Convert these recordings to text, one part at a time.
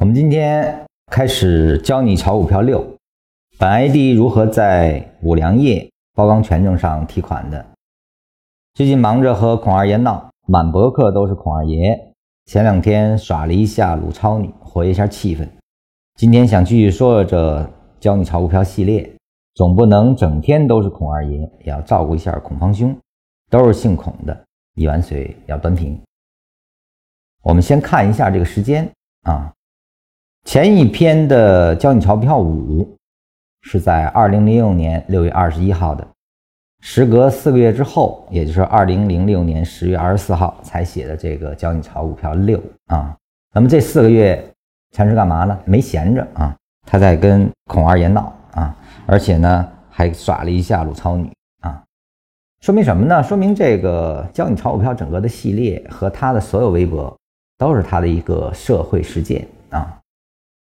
我们今天开始教你炒股票六，本 ID 如何在五粮液包钢权证上提款的。最近忙着和孔二爷闹，满博客都是孔二爷。前两天耍了一下鲁超女，活跃一下气氛。今天想继续说这教你炒股票系列，总不能整天都是孔二爷，也要照顾一下孔方兄，都是姓孔的，一碗水要端平。我们先看一下这个时间啊。前一篇的教你钞票五是在二零零六年六月二十一号的，时隔四个月之后，也就是二零零六年十月二十四号才写的这个教你炒股票六啊。那么这四个月禅师干嘛呢？没闲着啊，他在跟孔二爷闹啊，而且呢还耍了一下鲁超女啊。说明什么呢？说明这个教你炒股票整个的系列和他的所有微博都是他的一个社会实践啊。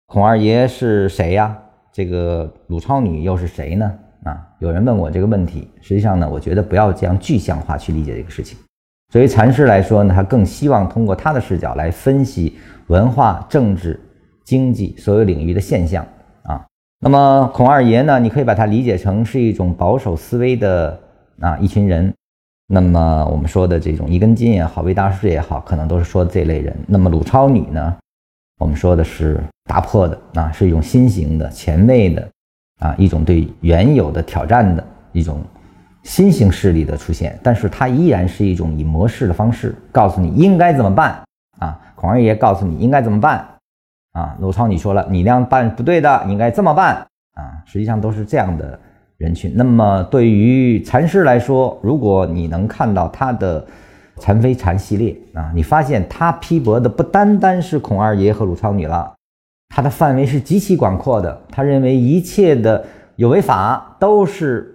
孔二爷是谁呀？这个鲁超女又是谁呢？啊，有人问我这个问题。实际上呢，我觉得不要这样具象化去理解这个事情。作为禅师来说呢，他更希望通过他的视角来分析文化、政治、经济所有领域的现象啊。那么孔二爷呢，你可以把它理解成是一种保守思维的啊一群人。那么我们说的这种一根筋也好，魏大师也好，可能都是说这类人。那么鲁超女呢？我们说的是打破的啊，是一种新型的、前卫的啊，一种对原有的挑战的一种新型势力的出现。但是它依然是一种以模式的方式告诉你应该怎么办啊。孔二爷告诉你应该怎么办啊。鲁超你说了，你那样办不对的，你应该这么办啊。实际上都是这样的人群。那么对于禅师来说，如果你能看到他的。禅非禅系列啊，你发现他批驳的不单单是孔二爷和鲁超女了，他的范围是极其广阔的。他认为一切的有为法都是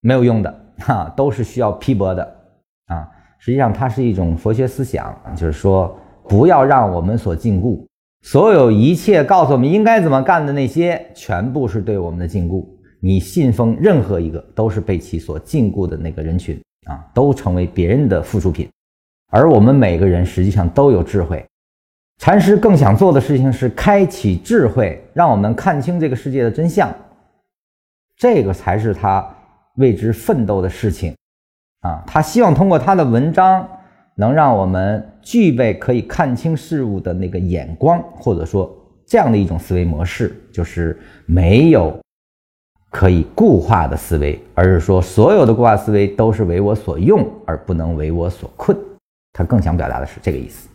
没有用的，哈，都是需要批驳的啊。实际上，它是一种佛学思想，就是说不要让我们所禁锢，所有一切告诉我们应该怎么干的那些，全部是对我们的禁锢。你信奉任何一个，都是被其所禁锢的那个人群。啊，都成为别人的附属品，而我们每个人实际上都有智慧。禅师更想做的事情是开启智慧，让我们看清这个世界的真相，这个才是他为之奋斗的事情。啊，他希望通过他的文章，能让我们具备可以看清事物的那个眼光，或者说这样的一种思维模式，就是没有。可以固化的思维，而是说所有的固化思维都是为我所用，而不能为我所困。他更想表达的是这个意思。